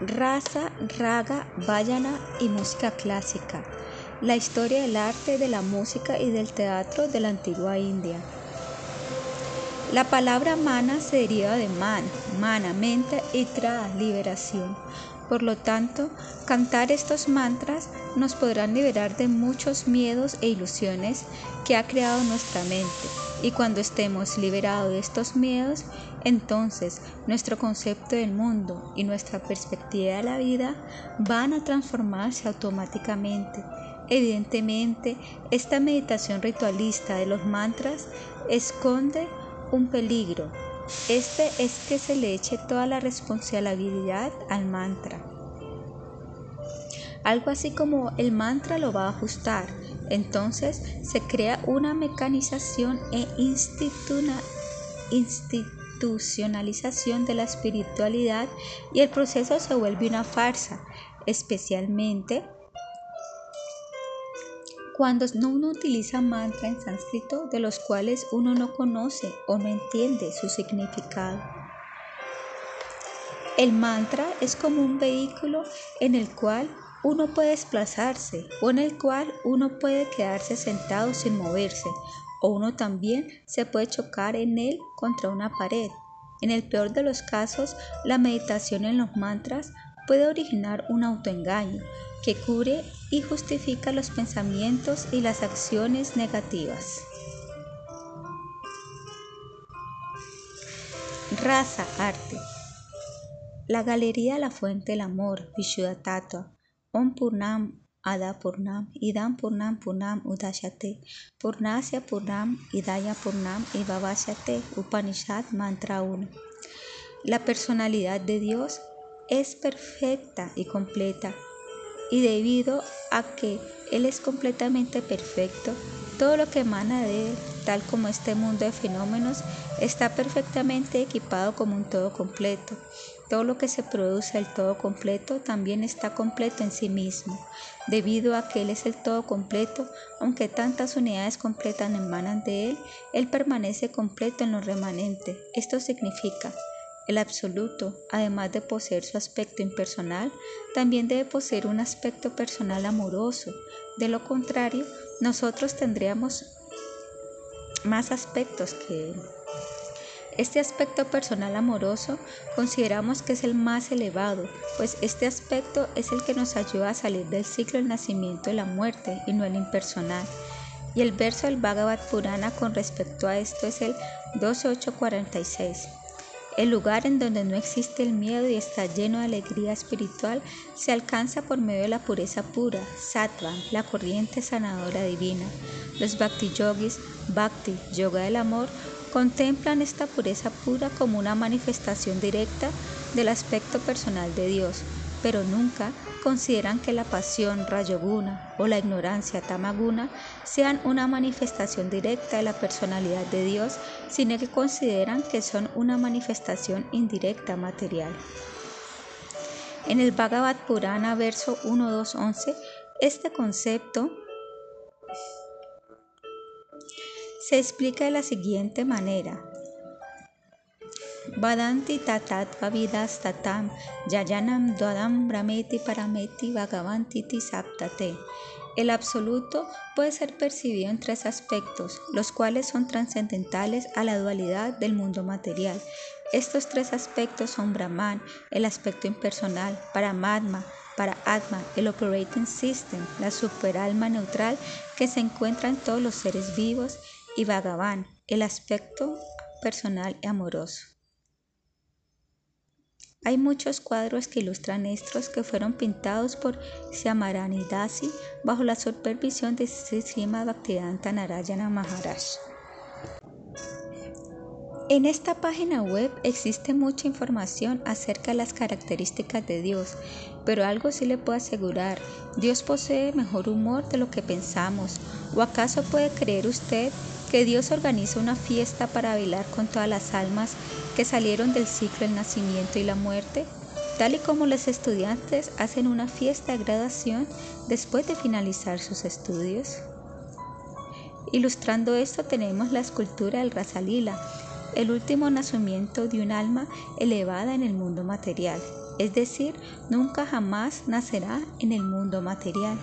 Rasa, raga, vayana y música clásica. La historia del arte, de la música y del teatro de la antigua India. La palabra mana se deriva de man, mana, mente y tra, liberación. Por lo tanto, cantar estos mantras nos podrán liberar de muchos miedos e ilusiones que ha creado nuestra mente. Y cuando estemos liberados de estos miedos, entonces nuestro concepto del mundo y nuestra perspectiva de la vida van a transformarse automáticamente. Evidentemente, esta meditación ritualista de los mantras esconde un peligro. Este es que se le eche toda la responsabilidad al mantra. Algo así como el mantra lo va a ajustar. Entonces se crea una mecanización e institucionalización de la espiritualidad y el proceso se vuelve una farsa, especialmente cuando uno utiliza mantra en sánscrito de los cuales uno no conoce o no entiende su significado. El mantra es como un vehículo en el cual uno puede desplazarse o en el cual uno puede quedarse sentado sin moverse o uno también se puede chocar en él contra una pared. En el peor de los casos, la meditación en los mantras puede originar un autoengaño que cubre y justifica los pensamientos y las acciones negativas. Raza, arte. La Galería La Fuente del Amor, Vishuddha Om Purnam Ada Purnam, Idam Purnam Purnam Udashate, Purnasya Purnam, Idaya Purnam y Upanishad Mantra 1. La personalidad de Dios es perfecta y completa y debido a que Él es completamente perfecto, todo lo que emana de Él, tal como este mundo de fenómenos, está perfectamente equipado como un todo completo. Todo lo que se produce el todo completo también está completo en sí mismo. Debido a que Él es el todo completo, aunque tantas unidades completas emanan de Él, Él permanece completo en lo remanente. Esto significa el absoluto, además de poseer su aspecto impersonal, también debe poseer un aspecto personal amoroso. De lo contrario, nosotros tendríamos más aspectos que él. Este aspecto personal amoroso consideramos que es el más elevado, pues este aspecto es el que nos ayuda a salir del ciclo del nacimiento y la muerte y no el impersonal. Y el verso del Bhagavad Purana con respecto a esto es el 12846. El lugar en donde no existe el miedo y está lleno de alegría espiritual se alcanza por medio de la pureza pura, sattva, la corriente sanadora divina. Los bhakti yogis, bhakti, yoga del amor, contemplan esta pureza pura como una manifestación directa del aspecto personal de Dios, pero nunca consideran que la pasión rayoguna o la ignorancia tamaguna sean una manifestación directa de la personalidad de Dios, sino que consideran que son una manifestación indirecta material. En el Bhagavad Purana, verso 1.2.11, este concepto se explica de la siguiente manera. Vavidas tatam yayanam dwadam brahmeti parameti vagavantiti saptate. El absoluto puede ser percibido en tres aspectos, los cuales son trascendentales a la dualidad del mundo material. Estos tres aspectos son Brahman, el aspecto impersonal, Paramatma, para Atma, el operating system, la superalma neutral que se encuentra en todos los seres vivos, y Bhagavan, el aspecto personal y amoroso. Hay muchos cuadros que ilustran estos que fueron pintados por Shyamarani Dasi bajo la supervisión de Sri Bhaktivedanta Narayana Maharaj. En esta página web existe mucha información acerca de las características de Dios, pero algo sí le puedo asegurar, Dios posee mejor humor de lo que pensamos. ¿O acaso puede creer usted que Dios organiza una fiesta para bailar con todas las almas que salieron del ciclo del nacimiento y la muerte, tal y como los estudiantes hacen una fiesta de graduación después de finalizar sus estudios. Ilustrando esto tenemos la escultura del Rasalila, el último nacimiento de un alma elevada en el mundo material, es decir, nunca jamás nacerá en el mundo material.